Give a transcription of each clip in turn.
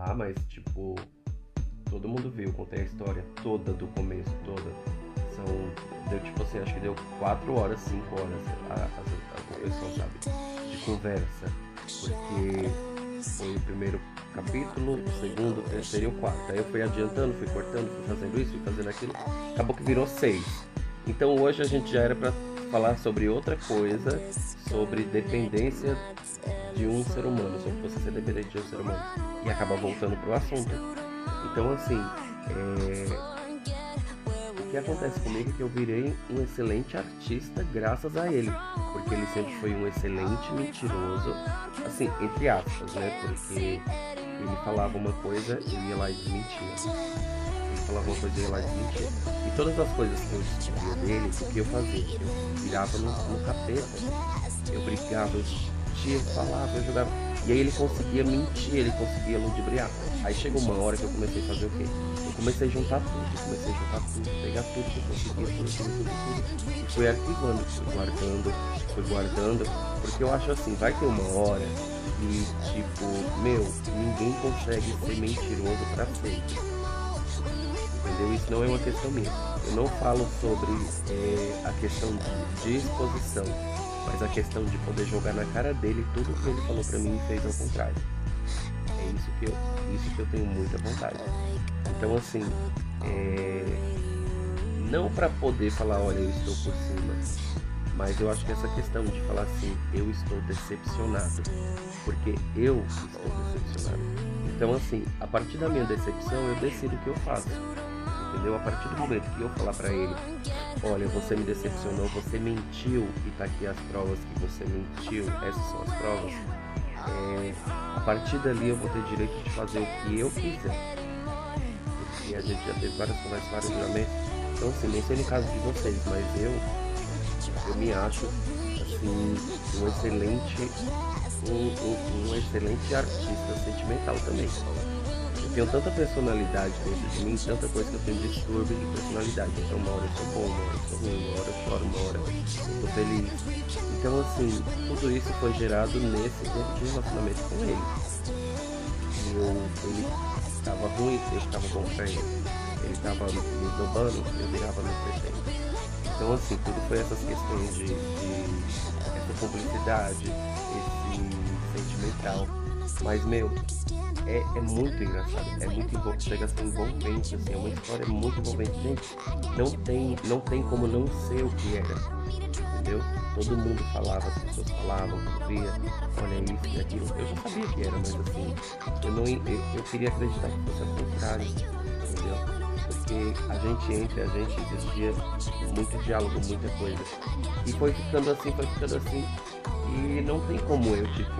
Ah, mas tipo, todo mundo viu, contei a história toda do começo, toda. São, deu tipo assim, acho que deu 4 horas, 5 horas a, a, a confessão, sabe? De conversa. Porque foi o primeiro capítulo, o segundo, o terceiro e o quarto. Aí eu fui adiantando, fui cortando, fui fazendo isso, fui fazendo aquilo. Acabou que virou seis. Então hoje a gente já era para falar sobre outra coisa, sobre dependência de um ser humano, sobre você ser dependente de um ser humano. E acaba voltando pro assunto. Então assim, é... o que acontece comigo é que eu virei um excelente artista graças a ele. Porque ele sempre foi um excelente mentiroso, assim, entre aspas, né? Porque ele falava uma coisa e ia lá e desmentia. Ele falava uma coisa e eu ia lá e desmentia. E todas as coisas que eu descobria dele, o que eu fazia? Eu virava no, no capeta, eu brigava, eu eu falava, eu jogava. E aí ele conseguia mentir, ele conseguia ludibriar. Aí chegou uma hora que eu comecei a fazer o quê? Eu comecei a juntar tudo, eu comecei a juntar tudo, pegar tudo que eu conseguia, tudo, tudo, tudo, tudo. E fui arquivando, fui guardando, fui guardando. Porque eu acho assim, vai ter uma hora e tipo, meu, ninguém consegue ser mentiroso para sempre. Entendeu? Isso não é uma questão minha. Eu não falo sobre é, a questão de disposição, mas a questão de poder jogar na cara dele tudo que ele falou para mim e fez ao contrário. É isso que eu, isso que eu tenho muita vontade. Então assim, é, não para poder falar, olha, eu estou por cima, mas eu acho que essa questão de falar assim, eu estou decepcionado, porque eu estou decepcionado. Então, assim, a partir da minha decepção, eu decido o que eu faço. Entendeu? A partir do momento que eu falar para ele, olha, você me decepcionou, você mentiu e tá aqui as provas que você mentiu, essas são as provas. É, a partir dali eu vou ter direito de fazer o que eu quiser. Porque a gente já teve várias conversas, vários juramentos. Então, assim, não sei no caso de vocês, mas eu eu me acho assim um excelente um, um, um, excelente artista sentimental também. Eu tenho tanta personalidade dentro de mim, tanta coisa que eu tenho distúrbio de personalidade. Então uma hora eu sou bom, uma hora eu sou ruim, uma hora eu choro, uma hora eu tô feliz. Então assim, tudo isso foi gerado nesse tempo de relacionamento com ele. Eu, ele estava ruim, eu estava bom pra ele. Ele estava me dobrando, eu virava no presente. Então, assim, tudo foi essas questões de, de essa publicidade, esse sentimental. Mas, meu, é, é muito engraçado, é muito envolvente, chega a ser envolvente, assim, é uma história muito envolvente. Gente, não tem, não tem como não ser o que era, entendeu? Todo mundo falava, as pessoas falavam, via, olha isso e aquilo. Eu já sabia que era, mas assim, eu, não, eu, eu queria acreditar que fosse ao contrário, entendeu? Porque a gente entre a gente existia muito diálogo, muita coisa. E foi ficando assim, foi ficando assim. E não tem como eu, tipo,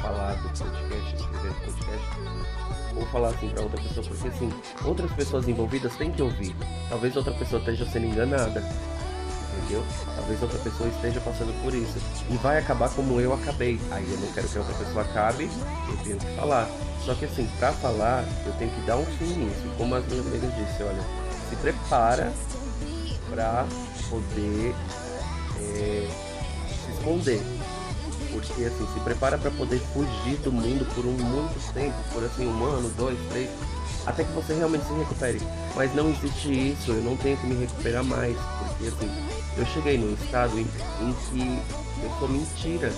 falar do podcast, escrever do podcast, ou falar assim pra outra pessoa, porque assim, outras pessoas envolvidas têm que ouvir. Talvez outra pessoa esteja sendo enganada. Entendeu? Talvez outra pessoa esteja passando por isso. E vai acabar como eu acabei. Aí eu não quero que outra pessoa acabe, eu tenho que falar. Só que assim, pra falar, eu tenho que dar um fim nisso. Como as minhas amigas disse, olha, se prepara pra poder é, se esconder. Porque assim, se prepara para poder fugir do mundo por um muito tempo, por assim, um ano, dois, três, até que você realmente se recupere. Mas não existe isso, eu não tenho que me recuperar mais, assim, eu cheguei num estado em, em que eu sou mentira,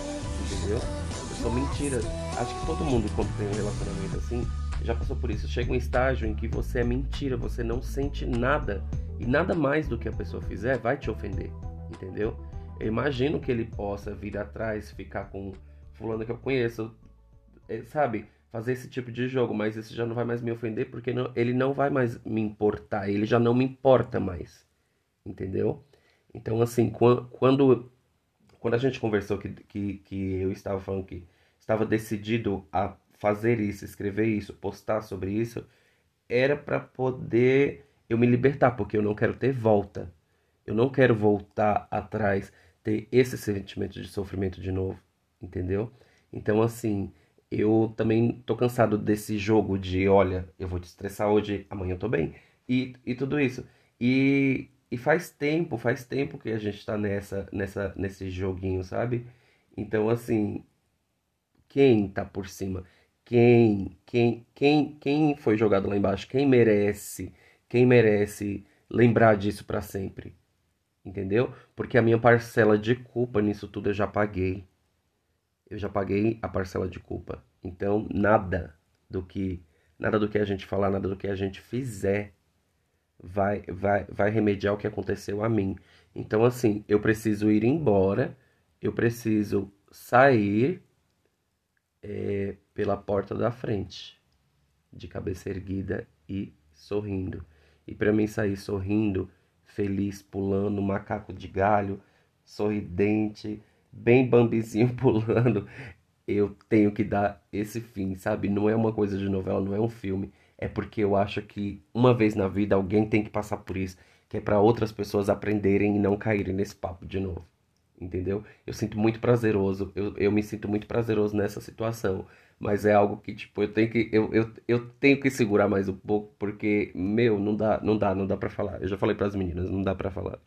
entendeu? Eu sou mentira acho que todo mundo quando tem um relacionamento assim já passou por isso. Chega um estágio em que você é mentira, você não sente nada e nada mais do que a pessoa fizer vai te ofender, entendeu? Eu imagino que ele possa vir atrás, ficar com fulano que eu conheço, é, sabe? Fazer esse tipo de jogo, mas isso já não vai mais me ofender porque não, ele não vai mais me importar, ele já não me importa mais, entendeu? Então, assim, quando, quando a gente conversou que, que, que eu estava falando que estava decidido a fazer isso, escrever isso, postar sobre isso, era para poder eu me libertar, porque eu não quero ter volta. Eu não quero voltar atrás, ter esse sentimento de sofrimento de novo, entendeu? Então, assim, eu também tô cansado desse jogo de, olha, eu vou te estressar hoje, amanhã eu tô bem, e, e tudo isso. E, e faz tempo, faz tempo que a gente tá nessa, nessa, nesse joguinho, sabe? Então, assim, quem está por cima, quem quem, quem, quem foi jogado lá embaixo, quem merece, quem merece lembrar disso para sempre. Entendeu? Porque a minha parcela de culpa nisso tudo eu já paguei. Eu já paguei a parcela de culpa. Então, nada do que nada do que a gente falar, nada do que a gente fizer vai vai vai remediar o que aconteceu a mim. Então, assim, eu preciso ir embora, eu preciso sair é, pela porta da frente, de cabeça erguida e sorrindo. E para mim sair sorrindo, feliz, pulando, macaco de galho, sorridente, bem bambizinho pulando, eu tenho que dar esse fim, sabe? Não é uma coisa de novela, não é um filme. É porque eu acho que uma vez na vida alguém tem que passar por isso, que é para outras pessoas aprenderem e não caírem nesse papo de novo. Entendeu? Eu sinto muito prazeroso, eu, eu me sinto muito prazeroso nessa situação. Mas é algo que, tipo, eu tenho que, eu, eu, eu tenho que segurar mais um pouco, porque, meu, não dá, não dá, não dá pra falar. Eu já falei para as meninas, não dá pra falar.